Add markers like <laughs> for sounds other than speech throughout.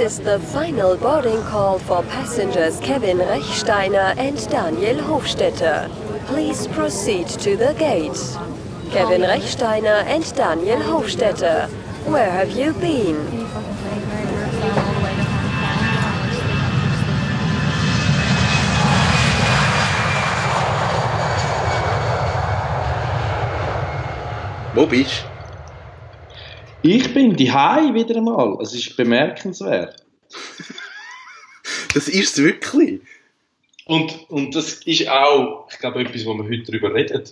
This is the final boarding call for passengers Kevin Rechsteiner and Daniel Hofstetter. Please proceed to the gate. Kevin Rechsteiner and Daniel Hofstetter, where have you been? Wo bist Ich bin die Hai wieder einmal. Es ist bemerkenswert. Das ist es wirklich. Und, und das ist auch, ich glaube, etwas, wo wir heute darüber reden.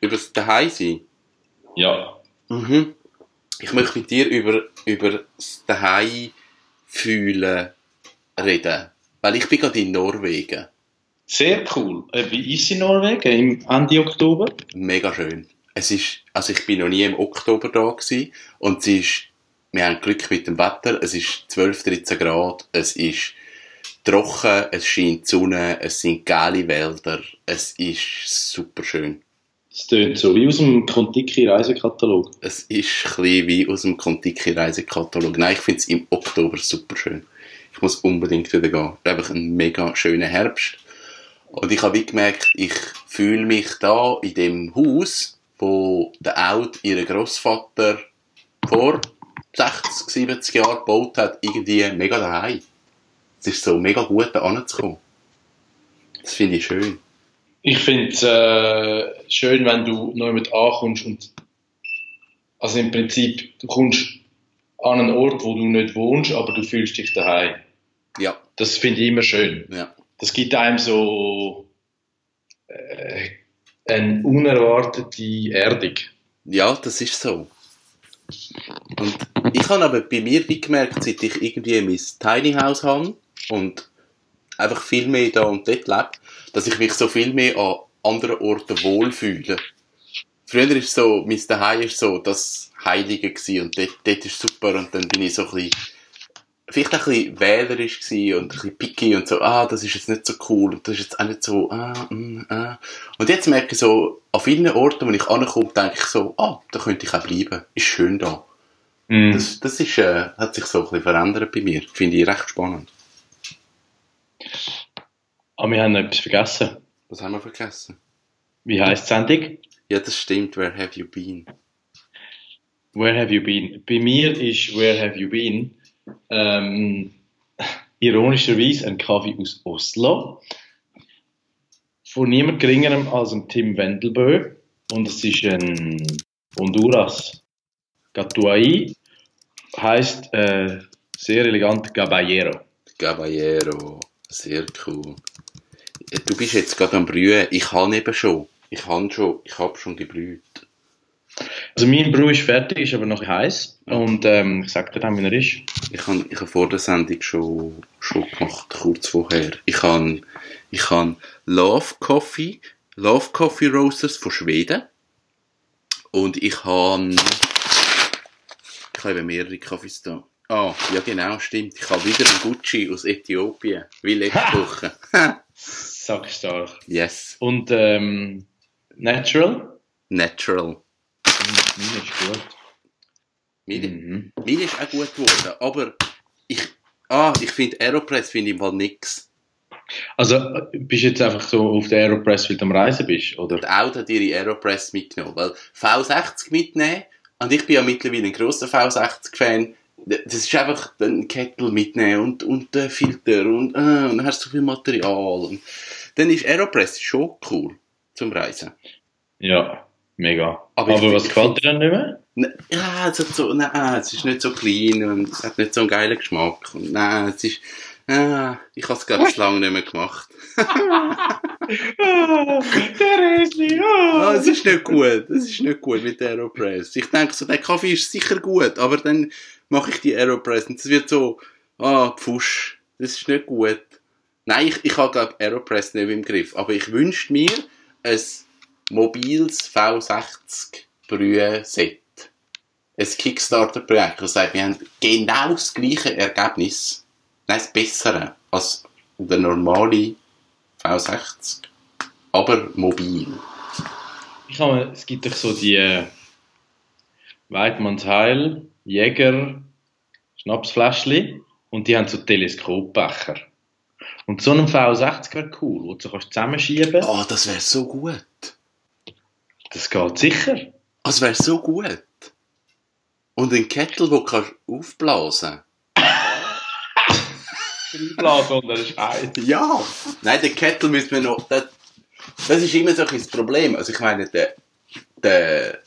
Über das Daheim sein. Ja. Mhm. Ich möchte mit dir über, über das Daheim fühlen reden. Weil ich bin gerade in Norwegen. Sehr cool. Äh, Wie ist es in Norwegen im Ende Oktober? Mega schön. Es ist, also ich bin noch nie im Oktober da gewesen. Und es ist, wir haben Glück mit dem Wetter. Es ist 12, 13 Grad. Es ist trocken. Es scheint die Sonne. Es sind geile Wälder. Es ist super schön. Es tönt so wie aus dem Kontiki-Reisekatalog. Es ist ein wie aus dem Kontiki-Reisekatalog. Nein, ich finde es im Oktober super schön. Ich muss unbedingt wieder gehen. Es ist einfach ein mega schöner Herbst. Und ich habe wie gemerkt, ich fühle mich da in dem Haus, wo der Out ihren Großvater vor 60, 70 Jahren gebaut hat, irgendwie mega daheim. Es ist so mega gut, da anzukommen. Das finde ich schön. Ich finde es äh, schön, wenn du neu mit ankommst und also im Prinzip, du kommst an einen Ort, wo du nicht wohnst, aber du fühlst dich daheim. Ja, Das finde ich immer schön. ja. Das gibt einem so äh, eine unerwartete Erdung. Ja, das ist so. Und ich habe aber bei mir wie gemerkt, seit ich irgendwie mein Tiny House habe und einfach viel mehr da und dort lebe, dass ich mich so viel mehr an anderen Orten wohlfühle. Früher ist so, mein Daheim ist so das Heilige gewesen und dort, dort ist super und dann bin ich so ein bisschen, vielleicht ein bisschen wählerisch gewesen und ein bisschen picky und so, ah, das ist jetzt nicht so cool und das ist jetzt auch nicht so, ah, mm, ah. Und jetzt merke ich so, an vielen Orten, wo ich ankomme, denke ich so, ah, da könnte ich auch bleiben. Ist schön da. Mhm. Das, das ist, äh, hat sich so ein bisschen verändert bei mir. Finde ich recht spannend. Aber wir haben noch etwas vergessen. Was haben wir vergessen? Wie heisst die Sendung? Ja, das stimmt. Where have you been? Where have you been? Bei mir ist Where have you been ähm, ironischerweise ein Kaffee aus Oslo von niemand geringerem als dem Tim Wendelbö und es ist ein Honduras Gatuai heißt äh, sehr elegant Caballero. Caballero. Sehr cool. Ja, Du bist jetzt gerade am Brühen. Ich kann eben schon. Ich kann schon. Ich habe schon gebrüht. Also mein Brew ist fertig, ist aber noch heiß und ähm, ich sag dir dann, wie er ist. Ich habe ich hab vor der Sendung schon, schon gemacht, kurz vorher. Ich habe ich hab Love Coffee, Love Coffee Roasters von Schweden. Und ich habe ich habe mehrere Kaffees da. Ah, ja genau, stimmt. Ich habe wieder einen Gucci aus Äthiopien, wie letzte <laughs> Woche. <laughs> Sackstark. yes, Und ähm, Natural? natural. Meine ist gut. Meine, Mhm. meine ist auch gut geworden, aber ich, ah, ich finde Aeropress finde ich mal nix. Also, bist du jetzt einfach so auf der Aeropress, weil du am Reisen bist, oder? Und auch hat ihre Aeropress mitgenommen. Weil V60 mitnehmen, und ich bin ja mittlerweile ein grosser V60-Fan, das ist einfach ein Kettel mitnehmen und, und den Filter und, äh, und dann hast du so viel Material. Und dann ist Aeropress schon cool zum Reisen. Ja, mega. Aber Aber, was gefällt dir denn nicht mehr? Ne- Ja, es hat so, nein, es ist nicht so clean und es hat nicht so einen geilen Geschmack. Und nein, es ist, ah, ich habe es ich lange nicht mehr gemacht. <laughs> der Esli, Ah, es ist nicht gut. Es ist nicht gut mit der Aeropress. Ich denke so, der Kaffee ist sicher gut, aber dann mache ich die Aeropress und es wird so, ah, Pfusch. Das ist nicht gut. Nein, ich, ich habe glaube Aeropress nicht im Griff, aber ich wünschte mir ein mobiles V60 Brühe-Set. Ein Kickstarter-Projekt, das sagt, wir haben genau das gleiche Ergebnis. Nein, das bessere als der normale V60. Aber mobil. Ich habe, es gibt doch so die äh, Weidmanns Heil, Jäger, Schnapsfläschli. und die haben so Teleskopbecher. Und so ein V60 wäre cool, wo du so kannst zusammenschieben kannst. Oh, das wäre so gut. Das geht sicher. Das wäre so gut. Und ein Kettel, wo kannst du aufblasen. Einblasen und dann ist. Ja. Nein, den Kettel müssen wir noch. Das, das ist immer so ein das Problem. Also ich meine, der, der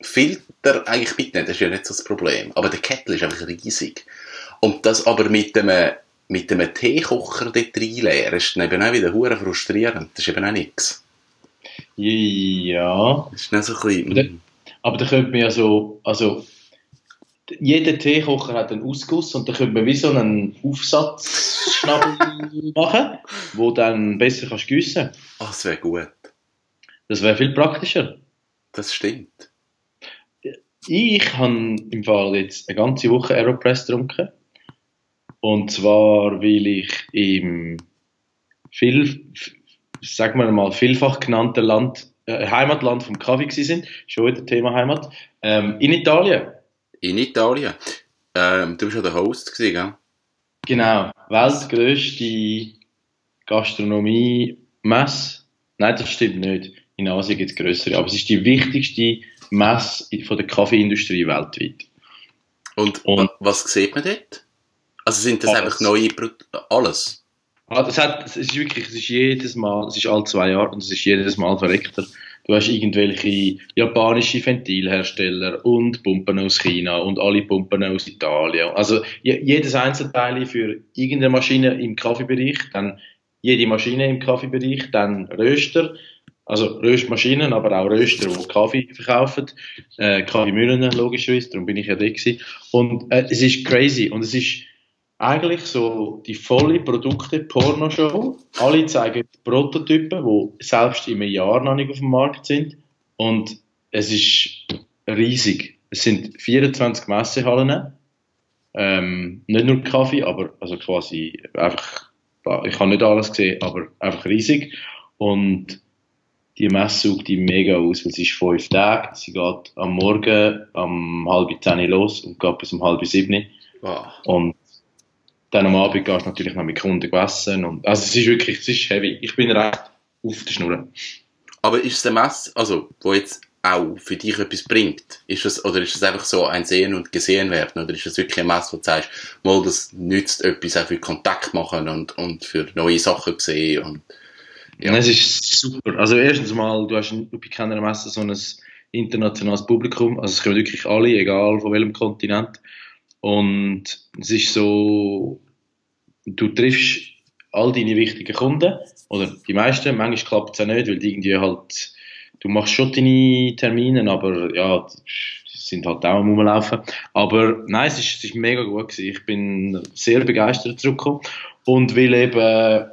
Filter, eigentlich bitte nicht, das ist ja nicht so das Problem. Aber der Kettel ist einfach riesig. Und das aber mit einem, mit einem Teekocher dort reinleeren, ist dann eben auch wieder hure frustrierend. Das ist eben auch nichts. Ja. Das ist dann so ein bisschen... Aber da könnte man ja so, also, jeder Teekocher hat einen Ausguss und da könnte man wie so einen Aufsatzschnabel <laughs> machen, wo dann besser kannst gießen. Ah, das wäre gut. Das wäre viel praktischer. Das stimmt. Ich habe im Fall jetzt eine ganze Woche Aeropress getrunken. Und zwar, weil ich im viel, sagen wir mal, vielfach genannten Land, äh, Heimatland vom Kaffee sind, schon wieder Thema Heimat, ähm, in Italien. In Italien. Ähm, du bist ja der Host gewesen, gell? Genau, weltgrößte Gastronomie-Messe. Nein, das stimmt nicht. In Asien gibt es größere, aber es ist die wichtigste Messe von der Kaffeeindustrie weltweit. Und, Und- wa- was sieht man dort? Also sind das Alles. einfach neue Produkte? Alles? Ah, das hat, es ist wirklich, es ist jedes Mal, es ist alle zwei Jahre und es ist jedes Mal verreckter. Du hast irgendwelche japanische Ventilhersteller und Pumpen aus China und alle Pumpen aus Italien. Also je- jedes Einzelteil für irgendeine Maschine im Kaffeebereich, dann jede Maschine im Kaffeebereich, dann Röster, also Röstmaschinen, aber auch Röster, die Kaffee verkaufen, äh, Kaffeemühlen logischerweise, darum bin ich ja da gewesen. Und äh, es ist crazy und es ist eigentlich so die volle Produkte-Pornoshow. Alle zeigen Prototypen, die selbst in einem Jahr noch nicht auf dem Markt sind. Und es ist riesig. Es sind 24 Messehallen. Ähm, nicht nur Kaffee, aber also quasi einfach, ich habe nicht alles gesehen, aber einfach riesig. Und die Messe sucht die mega aus, weil sie ist fünf Tage. Sie geht am Morgen um halb zehn los und geht bis um halb sieben. Wow. Und dann am Abend gehst du natürlich noch mit Kunden essen. Und, also es ist wirklich, es ist heavy. Ich bin recht auf der Schnur. Aber ist es eine Messe, also, wo jetzt auch für dich etwas bringt? Ist das, oder ist es einfach so ein Sehen und Gesehen werden? Oder ist es wirklich eine Messe, wo du sagst, mal, das nützt etwas auch für Kontakt machen und, und für neue Sachen sehen und, Ja. Es ist super. Also erstens mal, du hast bei keiner Messe so ein internationales Publikum. Also es kommen wirklich alle, egal von welchem Kontinent. Und es ist so, du triffst all deine wichtigen Kunden, oder die meisten, manchmal klappt es auch nicht, weil irgendwie halt, du machst schon deine Termine, aber ja, die sind halt auch am Rumlaufen. Aber nein, es ist, es ist mega gut gewesen. Ich bin sehr begeistert zurückgekommen. Und weil eben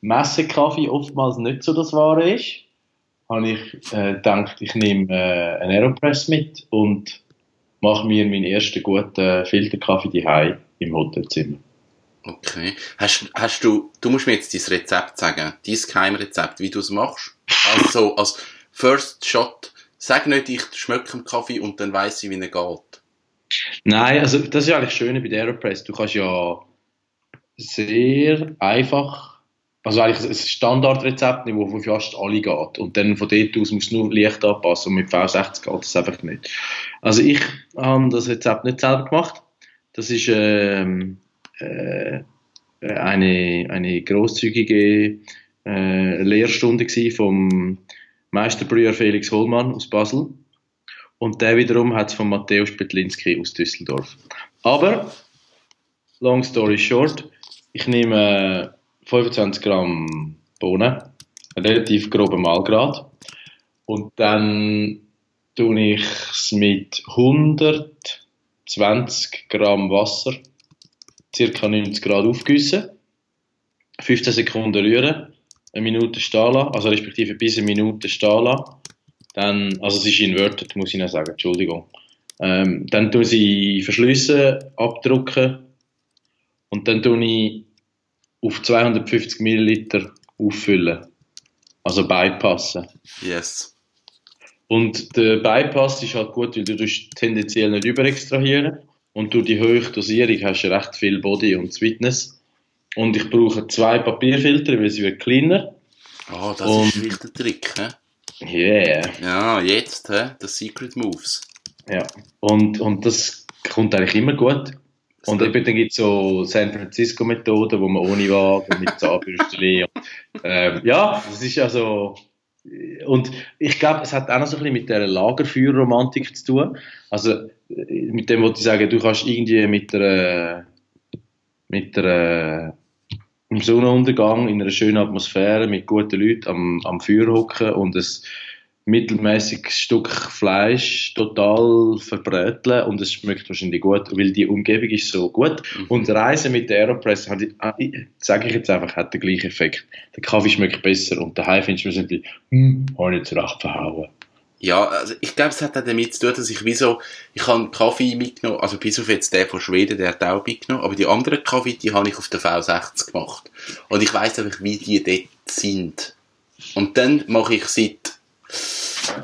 Messekaffee oftmals nicht so das Wahre ist, habe ich äh, gedacht, ich nehme äh, einen Aeropress mit und mache mir meinen ersten guten Filterkaffee daheim im Hotelzimmer. okay. Hast, hast du, du musst mir jetzt dein Rezept sagen, dein Geheimrezept, wie du es machst. Also, als First Shot, sag nicht, ich schmecke einen Kaffee und dann weiss ich, wie er geht. Nein, also das ist ja eigentlich das Schöne bei der Aeropress. Du kannst ja sehr einfach, also eigentlich ein Standardrezept das für fast alle geht. Und dann von dort aus musst du nur leicht anpassen und mit V60 geht das einfach nicht. Also ich habe das Rezept nicht selber gemacht. Das ist ähm, äh, eine, eine großzügige äh, Lehrstunde vom Meisterbrüher Felix Hohlmann aus Basel. Und der wiederum hat es von Matthäus Petlinski aus Düsseldorf. Aber, long story short, ich nehme 25 Gramm Bohnen, relativ groben Mahlgrad. Und dann tue ich es mit 120 Gramm Wasser, circa 90 Grad aufgießen, 15 Sekunden rühren, eine Minute stehen lassen, also respektive bis eine Minute stehen lassen. Dann, also es ist inverted, muss ich noch sagen, Entschuldigung. Ähm, dann tue ich verschliessen, abdrucken und dann tue ich auf 250 Milliliter auffüllen. Also bypassen. Yes. Und der Bypass ist halt gut, weil du tendenziell nicht überextrahieren. und durch die hohe Dosierung hast du recht viel Body und Sweetness. Und ich brauche zwei Papierfilter, weil sie wird kleiner. Ah, das Und- ist wirklich der Trick, hä? Yeah. Ja, jetzt, hä? Das Secret Moves. Ja. Und, und das kommt eigentlich immer gut. Und eben dann gibt es so San Francisco-Methoden, wo man ohne Wagen mit Zahnbürstchen. und, ähm, ja, das ist also. Und ich glaube, es hat auch noch so ein bisschen mit der Lagerfeuerromantik zu tun. Also äh, mit dem wollte ich sagen, du kannst irgendwie mit der mit der im Sonnenuntergang in einer schönen Atmosphäre mit guten Leuten am, am Feuer hocken und ein mittelmäßiges Stück Fleisch total verbräteln und es schmeckt wahrscheinlich gut, weil die Umgebung ist so gut. Und Reisen mit der Aeropress, hat- sage ich jetzt einfach, hat den gleichen Effekt. Der Kaffee schmeckt besser und daheim findest du wahrscheinlich, hm, habe ich nicht recht verhauen. Ja, also ich glaube, es hat auch damit zu tun, dass ich wie so, ich habe Kaffee mitgenommen, also bis auf jetzt der von Schweden, der hat auch mitgenommen, aber die anderen Kaffee, die habe ich auf der V60 gemacht. Und ich weiss einfach, wie die dort sind. Und dann mache ich seit,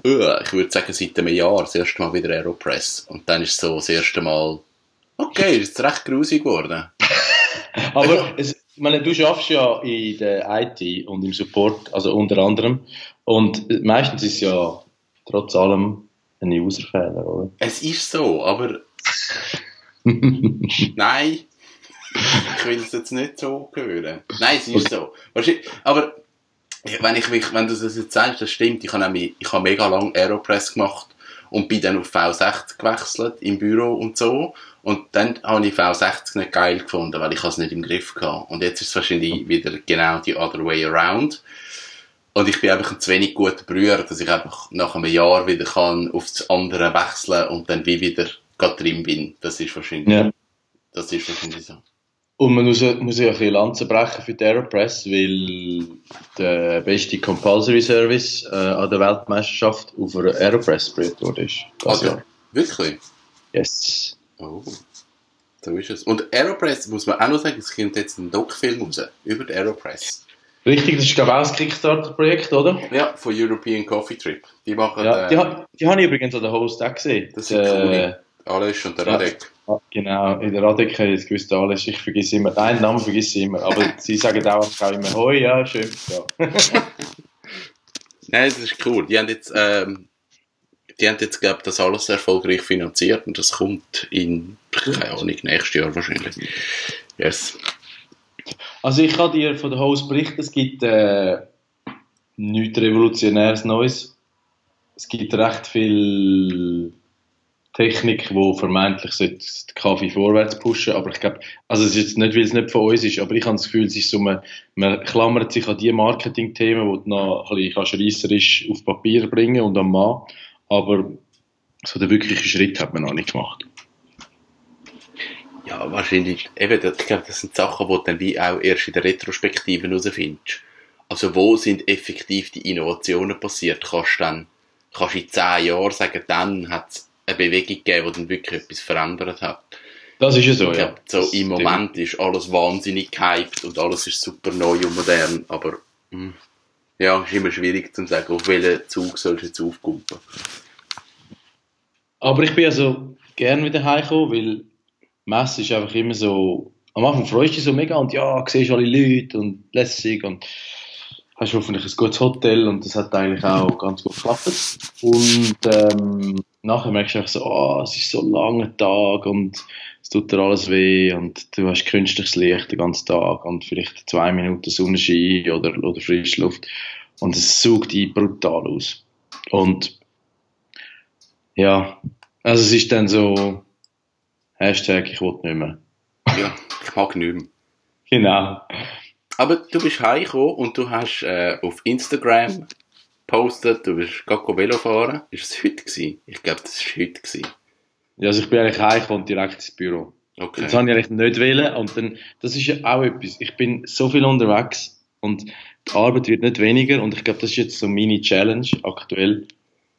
ich würde sagen, seit einem Jahr das erste Mal wieder Aeropress. Und dann ist es so das erste Mal, okay, ist jetzt recht grusig geworden. <laughs> Aber es, ich meine, du schaffst ja in der IT und im Support, also unter anderem, und meistens ist es ja trotz allem ein Userfehler, oder? Es ist so, aber <laughs> Nein. Ich will es jetzt nicht so hören. Nein, es ist so. Aber wenn, ich wenn du das jetzt sagst, das stimmt. Ich habe, ich habe mega lange Aeropress gemacht und bin dann auf V60 gewechselt im Büro und so. Und dann habe ich V60 nicht geil gefunden, weil ich es nicht im Griff hatte. Und jetzt ist es wahrscheinlich wieder genau die other way around. Und ich bin einfach ein zu wenig guter Brüher, dass ich einfach nach einem Jahr wieder kann auf das andere wechseln und dann wie wieder drin bin. Das ist wahrscheinlich, Ja. das ist wahrscheinlich so. Und man muss, muss ja ein bisschen Lanzen brechen für die Aeropress, weil der beste Compulsory Service äh, an der Weltmeisterschaft auf einer Aeropress gebrüht wurde. Ist. Also, Jahr. wirklich? Yes. Oh. So ist es. Und Aeropress, muss man auch noch sagen, es kommt jetzt ein Doc-Film raus, über die Aeropress. Richtig, das ist glaube ich auch das Kickstarter-Projekt, oder? Ja, von European Coffee Trip. Die machen, Ja, äh, die, die habe ich übrigens an der Host auch gesehen. das sind äh, coole. Aleš und der. Radek. Genau, in der Radek habe ich jetzt gewusst, alles. Ich vergesse immer, einen Namen vergesse ich immer, aber <laughs> sie sagen auch, auch immer, hoi, ja, schön, ja. <laughs> Nein, das ist cool. Die haben jetzt, ähm, die haben jetzt, glaube das alles erfolgreich finanziert und das kommt in, keine Ahnung, nächstes Jahr wahrscheinlich. Yes. Also ich kann dir von der Host berichten, es gibt äh, nichts Revolutionäres Neues. Es gibt recht viel Technik, wo vermeintlich den Kaffee vorwärts pushen, aber ich glaube, also es ist jetzt nicht, weil es nicht von uns ist, aber ich habe das Gefühl, es ist so, man, man klammert sich an die Marketing-Themen, die du noch ein bisschen reisserisch auf Papier bringen und am Mann, aber so den wirklichen Schritt hat man noch nicht gemacht. Ja, wahrscheinlich. Eben, ich glaube, das sind Sachen, die du dann wie auch erst in der Retrospektive herausfindest. Also, wo sind effektiv die Innovationen passiert? Kannst du dann, kannst in zehn Jahren sagen, dann hat es eine Bewegung gegeben, die dann wirklich etwas verändert hat. Das ist ja so, Ich ja. so Das im stimmt. Moment ist alles wahnsinnig gehypt und alles ist super neu und modern, aber, hm, ja, ist immer schwierig zu sagen, auf welchen Zug sollst du jetzt aufkumpen. Aber ich bin also gern wieder heimgekommen, weil Messe ist einfach immer so, am Anfang freust du dich so mega und ja, siehst alle Leute und lässig und hast hoffentlich ein gutes Hotel und das hat eigentlich auch ganz gut geklappt. Und ähm, nachher merkst du einfach so, ah, es ist so ein langer Tag und es tut dir alles weh und du hast künstliches Licht den ganzen Tag und vielleicht zwei Minuten Sonnenschein oder, oder Frischluft und es saugt dich brutal aus. Und ja, also es ist dann so, Hashtag, ich will nicht mehr. Ja, ich mag nicht mehr. Genau. Aber du bist heimgekommen und du hast äh, auf Instagram gepostet, du bist gerade Velo fahren. Ist es heute gewesen? Ich glaube, das war heute gewesen. Ja, also ich bin eigentlich heimgekommen und direkt ins Büro. Okay. Das habe ich eigentlich nicht wollen und dann, das ist ja auch etwas. Ich bin so viel unterwegs und die Arbeit wird nicht weniger und ich glaube, das ist jetzt so meine Challenge aktuell,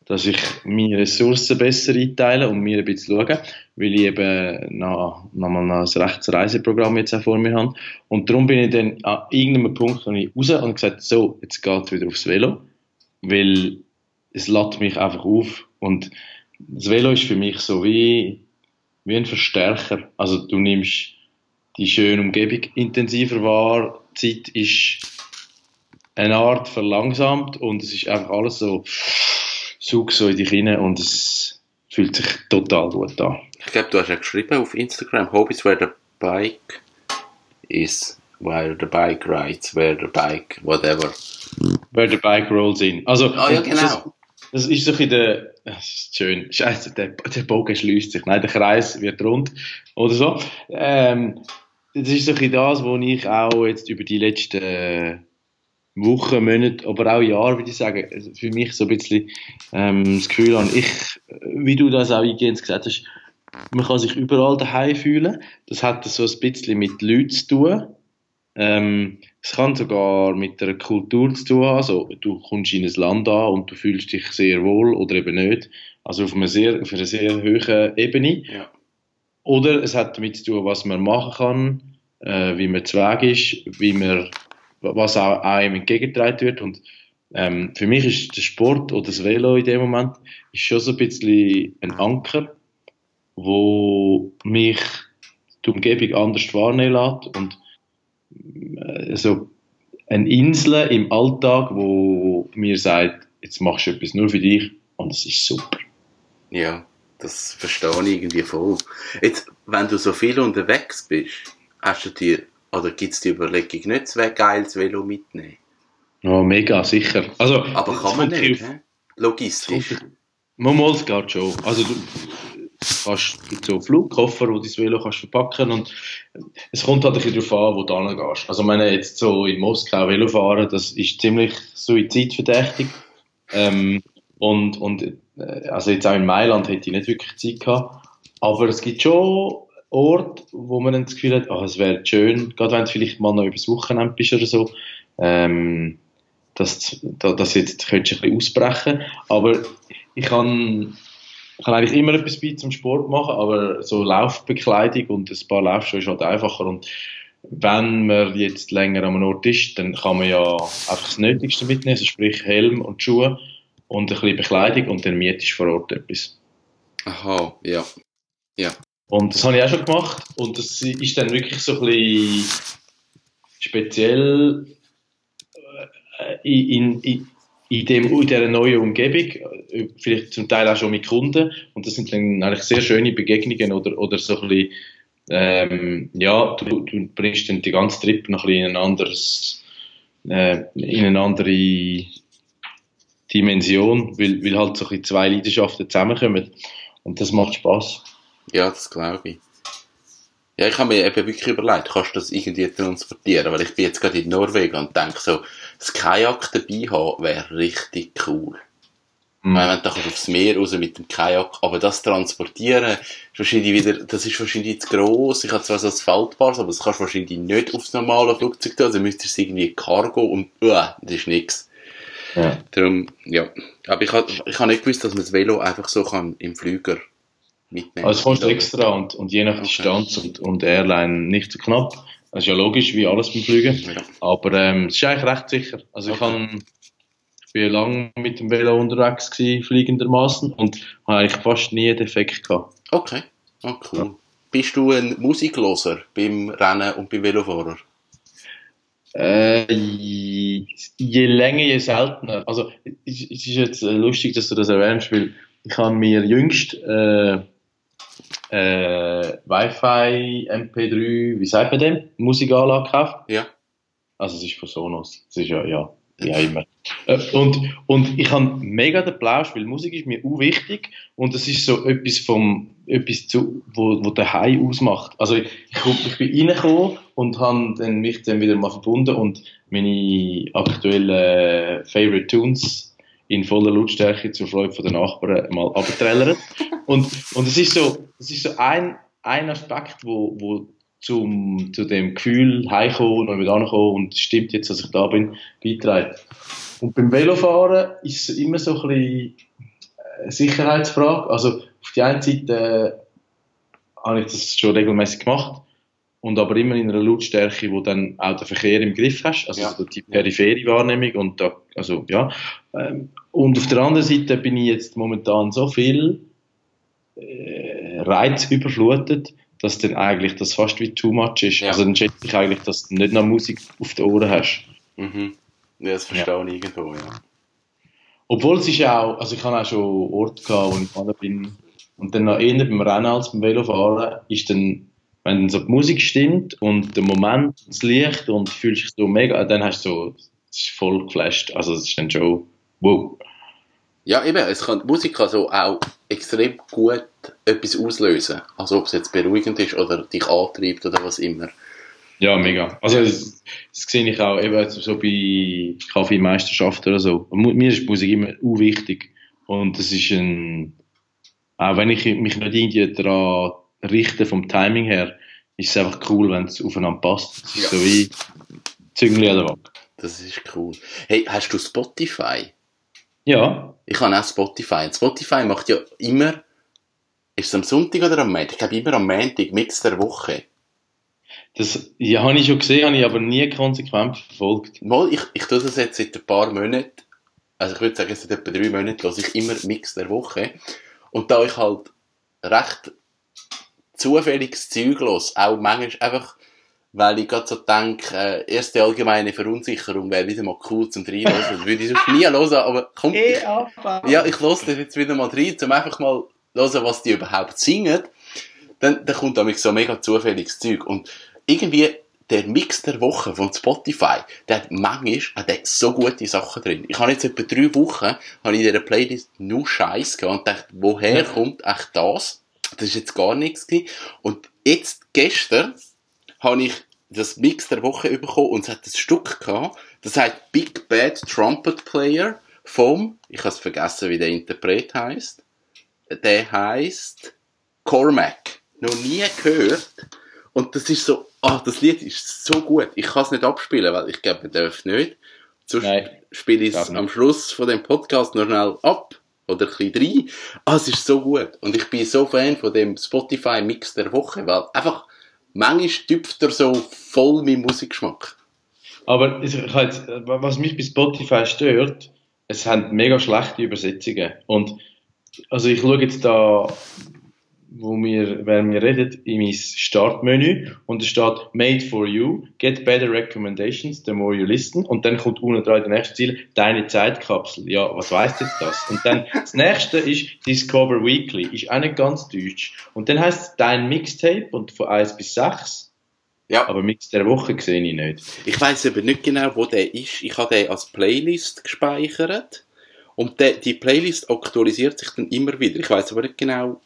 dass ich meine Ressourcen besser einteile und mir ein bisschen schaue, weil ich eben noch, noch mal ein rechtes Reiseprogramm jetzt auch vor mir habe. Und darum bin ich dann an irgendeinem Punkt ich raus und gesagt, so, jetzt geht wieder aufs Velo, weil es lädt mich einfach auf und das Velo ist für mich so wie wie ein Verstärker. Also du nimmst die schöne Umgebung intensiver wahr, die Zeit ist eine Art verlangsamt und es ist einfach alles so, such so in dich rein und es fühlt sich total gut an. Ich glaube, du hast ja geschrieben auf Instagram, Hobbies where the bike is, where the bike rides, where the bike, whatever. Where the bike rolls in. Also, Ah ja, das- genau. Das ist so ein der, das ist schön, scheiße, der, der Bogen schließt sich, nein, der Kreis wird rund oder so. Ähm, das ist so ein das, was ich auch jetzt über die letzten Wochen, Monate, aber auch Jahre, würde ich sagen, also für mich so ein bisschen ähm, das Gefühl habe, ich, wie du das auch eingehend gesagt hast, man kann sich überall daheim fühlen. Das hat so ein bisschen mit Leuten zu tun. Ähm, es kann sogar mit einer Kultur zu tun haben. Also, du kommst in ein Land an und du fühlst dich sehr wohl oder eben nicht. Also auf einer sehr, auf einer sehr hohen Ebene. Ja. Oder es hat damit zu tun, was man machen kann, äh, wie man zu Weg ist, wie man, was auch einem entgegengetragen wird. Und ähm, für mich ist der Sport oder das Velo in dem Moment ist schon so ein bisschen ein Anker, wo mich die Umgebung anders wahrnehmen lässt und äh, so eine Insel im Alltag, wo mir sagt, jetzt machst du etwas nur für dich und es ist super. Ja, das verstehe ich irgendwie voll. Jetzt, wenn du so viel unterwegs bist, hast du dir, oder gibt es die Überlegung nicht, es wäre geil, das Velo mitnehmen? Ja, mega, sicher. Also, Aber kann man nicht, auf-? Logistisch. Mal, es geht schon. Also du kannst gibt so Flugkoffer, wo du das Velo kannst verpacken und es kommt halt ein bisschen darauf an, wo du hingehst. Also wenn jetzt so in Moskau Velo fahren, das ist ziemlich suizidverdächtig. Ähm, und, und äh, also jetzt auch in Mailand hätte ich nicht wirklich Zeit gehabt. Aber es gibt schon Orte, wo man das Gefühl hat, ah, es wäre schön, gerade wenn du vielleicht mal noch übers Wochenende bist oder so, ähm, dass, dass, jetzt könntest du ein bisschen ausbrechen. Aber ich kann, ich kann eigentlich immer etwas bei zum Sport machen, aber so Laufbekleidung und ein paar Laufschuhe ist halt einfacher. Und wenn man jetzt länger am Ort ist, dann kann man ja einfach das Nötigste mitnehmen, also sprich Helm und Schuhe und ein bisschen Bekleidung und dann mietest du vor Ort etwas. Aha, ja. Und das habe ich auch schon gemacht. Und das ist dann wirklich so ein bisschen speziell äh, in, in, in, dem, in dieser neuen Umgebung, vielleicht zum Teil auch schon mit Kunden. Und das sind dann eigentlich sehr schöne Begegnungen oder, oder so ein bisschen, ähm, ja, du, du bringst dann den ganzen Trip noch ein bisschen in ein anderes, äh, in eine andere Dimension, weil, weil halt so ein bisschen zwei Leidenschaften zusammenkommen. Und das macht Spaß. Ja, das glaube ich. Ja, ich habe mir eben wirklich überlegt, kannst du das irgendwie transportieren? Weil ich bin jetzt gerade in Norwegen und denke so, das Kajak dabei haben wäre richtig cool. Mhm. Weil wenn du aufs Meer raus mit dem Kajak, aber das transportieren, ist wahrscheinlich wieder, das ist wahrscheinlich zu gross. Ich habe zwar so ein Faltbares, aber das kannst du wahrscheinlich nicht aufs normale Flugzeug tun, also müsstest du es irgendwie Cargo und, uh, das ist nix. Ja. Darum, ja. Aber ich habe ich hab nicht gewusst, dass man das Velo einfach so kann im Flüger mitnehmen Also es kostet extra und, und je nach Okay. Distanz und, und Airline nicht so knapp. Das ist ja logisch, wie alles beim Fliegen. Ja. Aber ähm, es ist eigentlich recht sicher. Also ich, Okay. kann, ich bin lange mit dem Velo unterwegs gewesen, fliegendermaßen und habe eigentlich fast nie einen Defekt gehabt. Okay, ah, cool. Bist du ein Musikloser beim Rennen und beim Velofahren? Äh, je, je länger, je seltener. Also es, es ist jetzt äh, lustig, dass du das erwähnst, weil ich habe mir jüngst äh, äh, Wi-Fi, MP3, wie sagt man dem, Musikanlage gekauft. Ja. Also es ist von Sonos. Es ist ja, ja, auch immer. Äh, Und, und ich habe mega den Plausch, weil Musik ist mir auch wichtig und es ist so etwas vom, etwas zu, wo, wo der Hai ausmacht. Also ich, ich, bin reingekommen und habe dann mich dann wieder mal verbunden und meine aktuellen Favorite Tunes in voller Lautstärke zur Freude den Nachbarn mal abgetrellert. und, und es ist so, es ist so ein, ein Aspekt, wo, wo zum, zu dem Gefühl heimkommen und wieder ankommen und es stimmt jetzt, dass ich da bin, beiträgt. Und beim Velofahren ist es immer so ein bisschen eine Sicherheitsfrage. Also auf die einen Seite äh, habe ich das schon regelmäßig gemacht und aber immer in einer Lautstärke, wo dann auch den Verkehr im Griff hast, also Ja. so die periphere Wahrnehmung und da, also ja. Ähm, und auf der anderen Seite bin ich jetzt momentan so viel äh, Reiz überflutet, dass dann eigentlich das fast wie too much ist. Ja. Also dann schätze ich eigentlich, dass du nicht noch Musik auf den Ohren hast. Mhm. Ja, das verstehe ich irgendwo, ja. Obwohl es ist ja auch, also ich habe auch schon Orte gehabt, wo ich gefahren bin und dann noch eher beim Rennen als beim Velofahren, ist dann, wenn dann so die Musik stimmt und der Moment, das Licht und du fühlst dich so mega, dann hast du so, es ist voll geflasht, also es ist dann schon, wow. Ja, eben, es kann, Musik kann so auch extrem gut etwas auslösen. Also ob es jetzt beruhigend ist oder dich antreibt oder was immer. Ja, mega. Also das, das sehe ich auch eben so bei Kaffeemeisterschaften oder so. Mir ist Musik immer u wichtig und das ist ein, auch wenn ich mich nicht irgendwie daran richte vom Timing her, ist es einfach cool, wenn es aufeinander passt. Es ist Ja. so wie Züngli an der Wand. Das ist cool. Hey, hast du Spotify? Ja, Ich habe auch Spotify. Und Spotify macht ja immer, ist es am Sonntag oder am Montag? Ich glaube immer am Montag, Mix der Woche. das ja, habe ich schon gesehen, habe ich aber nie konsequent verfolgt. Mal, ich, ich tue das jetzt seit ein paar Monaten, also ich würde sagen, seit etwa drei Monaten höre ich immer Mix der Woche. Und da ich halt recht zufälliges Zeug los, auch manchmal einfach, weil ich gerade so denke, äh, erste allgemeine Verunsicherung wäre wieder mal cool zum Reinhören. <laughs> Das würde ich sonst nie hören, aber komm, ich, ja, ich höre das jetzt wieder mal rein, um einfach mal hören, was die überhaupt singen. Dann, dann kommt damit so mega zufälliges Zeug. Und irgendwie der Mix der Woche von Spotify, der hat manchmal hat der so gute Sachen drin. Ich habe jetzt etwa drei Wochen habe ich in dieser Playlist nur Scheiß gehabt und dachte, woher kommt echt das? Das ist jetzt gar nichts gewesen. Und jetzt, gestern, habe ich das Mix der Woche bekommen und es hat ein Stück gehabt, das heißt Big Bad Trumpet Player vom, ich habe es vergessen, wie der Interpret heißt. Der heißt Cormac. Noch nie gehört. Und das ist so, ah, das Lied ist so gut. Ich kann es nicht abspielen, weil ich glaube, man darf nicht. Sonst Nein. spiele ich es am Schluss von dem Podcast noch schnell ab. Oder ein bisschen rein. Ah, es ist so gut. Und ich bin so Fan von dem Spotify-Mix der Woche, weil einfach, manchmal tüpft er so voll mein Musikgeschmack. Aber ich, ich was mich bei Spotify stört, es haben mega schlechte Übersetzungen. Und also ich schaue jetzt da, wo wir, während wir reden, in mein Startmenü und es steht Made for you, get better recommendations, the more you listen und dann kommt unten dran der nächste Ziel, deine Zeitkapsel. Ja, was weißt jetzt das? Und dann <laughs> das nächste ist Discover Weekly, ist auch nicht ganz deutsch. Und dann heißt es dein Mixtape und von 1 bis 6. Ja. Aber Mix der Woche sehe ich nicht. Ich weiß aber nicht genau, wo der ist. Ich habe den als Playlist gespeichert. Und der, die Playlist aktualisiert sich dann immer wieder. Ich weiß aber nicht genau,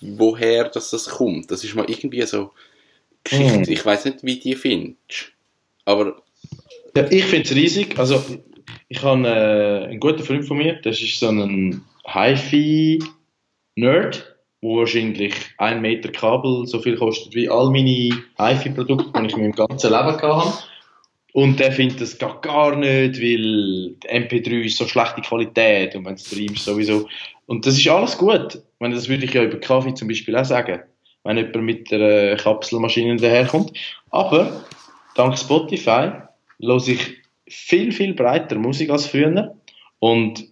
woher das, das kommt. Das ist mal irgendwie so Geschichte. Hm. Ich weiß nicht, wie die findest. Aber Ja, ich finde es riesig. Also, ich habe äh, einen guten Freund von mir, das ist so ein HiFi-Nerd, wo wahrscheinlich ein Meter Kabel so viel kostet wie all meine HiFi-Produkte, die ich in meinem ganzen Leben gehabt habe. Und der findet das gar, gar nicht, weil die MP3 ist so schlechte Qualität und wenn es streamst sowieso. Und das ist alles gut. Meine, das würde ich ja über Kaffee zum Beispiel auch sagen, wenn jemand mit der äh, Kapselmaschine daherkommt. Aber dank Spotify höre ich viel, viel breiter Musik als früher und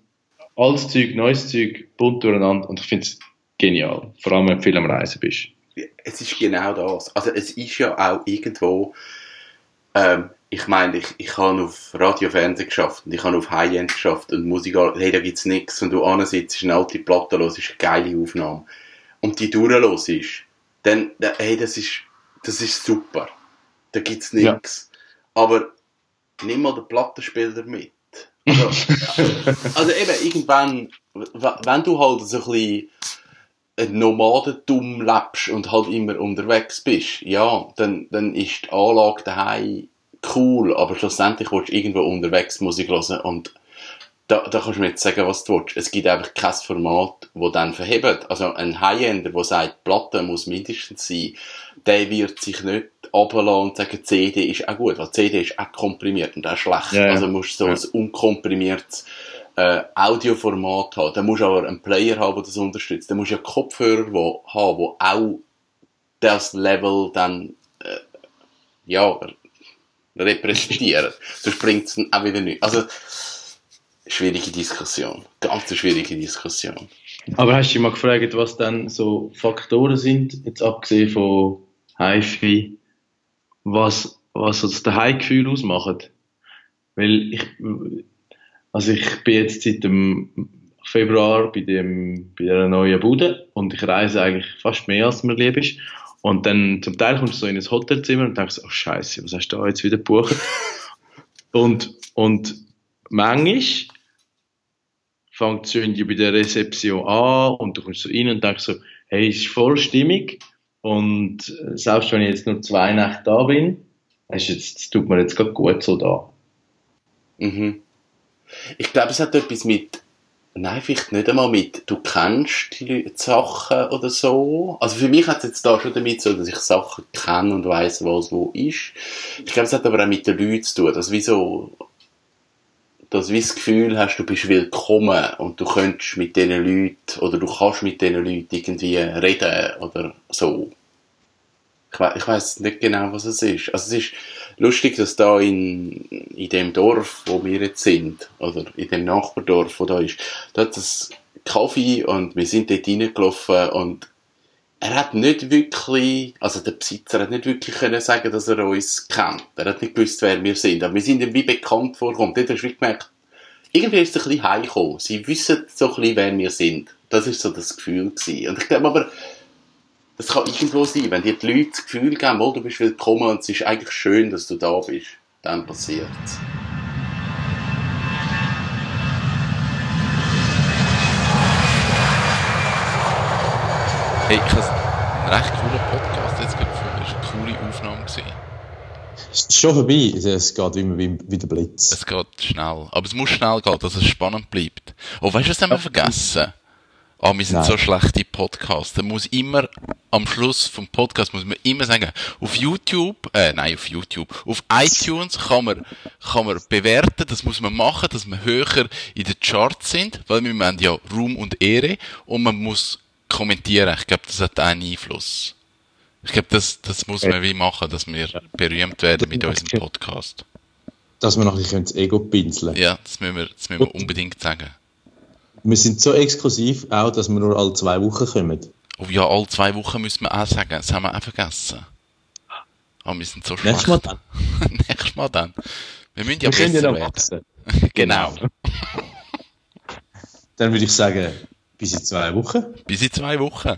altes Zeug, neues Zeug, bunt durcheinander und ich finde es genial. Vor allem, wenn du viel am Reisen bist. es ist genau das. Also es ist ja auch irgendwo, ähm, ich meine, ich, ich habe auf Radio, Fernsehen geschafft und ich habe auf High-End geschafft und Musik, hey, da gibt's nichts und du ansitzt, eine alte Platte los, ist eine geile Aufnahme und die durchlos ist, dann, da- hey, das ist, das ist super. Da gibt's Ja. nichts. Aber nimm mal den Plattenspieler mit. Also, <laughs> also eben, irgendwann, wenn du halt so ein bisschen ein Nomadentum lebst und halt immer unterwegs bist, ja, dann, dann ist die Anlage daheim cool, aber schlussendlich willst du irgendwo unterwegs Musik hören und da, da kannst du mir jetzt sagen, was du willst. Es gibt einfach kein Format, das dann verhebt. Also ein High-Ender, der sagt, Platte muss mindestens sein, der wird sich nicht runterlassen und sagen, CD ist auch gut, weil CD ist auch komprimiert und auch schlecht. Ja, ja. Also musst du so Ja. ein unkomprimiertes äh, Audioformat haben. Dann musst du aber einen Player haben, der das unterstützt. Dann musst du ja Kopfhörer wo, haben, die auch das Level dann äh, ja, repräsentieren. Sonst bringt es auch wieder nicht. Also, schwierige Diskussion. Ganz schwierige Diskussion. Aber hast du dich mal gefragt, was dann so Faktoren sind, jetzt abgesehen von HiFi, was, was so das Daheimgefühl ausmacht? Weil ich, also ich bin jetzt seit dem Februar bei dem, bei der neuen Bude und ich reise eigentlich fast mehr, als mir lieb ist. Und dann zum Teil kommst du so in ein Hotelzimmer und denkst, oh Scheiße, was hast du da jetzt wieder gebucht? <laughs> und, und manchmal fängt es irgendwie bei der Rezeption an und du kommst so rein und denkst so, hey, es ist voll stimmig und äh, selbst wenn ich jetzt nur zwei Nächte da bin, es jetzt, es tut mir jetzt gerade gut so da. Mhm. Ich glaube, es hat etwas mit, nein, vielleicht nicht einmal mit, du kennst die Sachen oder so. Also für mich hat es jetzt da schon damit so, dass ich Sachen kenne und weiß, was wo ist. Ich glaube, es hat aber auch mit den Leuten zu tun. Also wie so, dass wie das Gefühl hast, du bist willkommen und du könntest mit diesen Leuten oder du kannst mit diesen Leuten irgendwie reden oder so. Ich, we weiß nicht genau, was es ist. Also es ist lustig, dass da in, in dem Dorf, wo wir jetzt sind, oder in dem Nachbardorf, wo da ist, da hat es Kaffee und wir sind dort reingelaufen und er hat nicht wirklich, also der Besitzer hat nicht wirklich können sagen, dass er uns kennt. Er hat nicht gewusst, wer wir sind. Aber wir sind ihm wie bekannt vorgekommen. Dort hast du gemerkt, irgendwie ist es ein bisschen heimgekommen. Sie wissen so ein bisschen, wer wir sind. Das ist so das Gefühl gewesen. Und ich glaube aber, das kann irgendwo sein, wenn dir die Leute das Gefühl geben, oh, du bist willkommen und es ist eigentlich schön, dass du da bist, dann passiert es. Hey, ich habe einen recht coolen Podcast jetzt gefunden. Das war eine coole Aufnahme. Es ist schon vorbei, es geht immer wie, wie der Blitz. Es geht schnell. Aber es muss schnell gehen, dass es spannend bleibt. Oh, weißt du, was haben wir vergessen? Ah, wir sind Nein. so schlechte Podcasts. Da muss immer, am Schluss vom Podcast muss man immer sagen, auf YouTube, äh, nein, auf YouTube, auf iTunes kann man, kann man bewerten, das muss man machen, dass wir höher in den Charts sind, weil wir haben ja Ruhm und Ehre und man muss kommentieren. Ich glaube, das hat einen Einfluss. Ich glaube, das, das muss man wie machen, dass wir berühmt werden mit unserem Podcast. Dass wir noch ein bisschen das Ego pinseln Ja, das müssen wir, das müssen wir unbedingt sagen. Wir sind so exklusiv auch, dass wir nur alle zwei Wochen kommen. Oh ja, alle zwei Wochen müssen wir auch sagen. Das haben wir auch vergessen. Aber wir sind so schlecht. Nächstes Mal <laughs> dann. Nächstes Mal dann. Wir müssen ja Wir ja besser werden. wachsen. <laughs> Genau. Dann würde ich sagen, bis in zwei Wochen. Bis in zwei Wochen.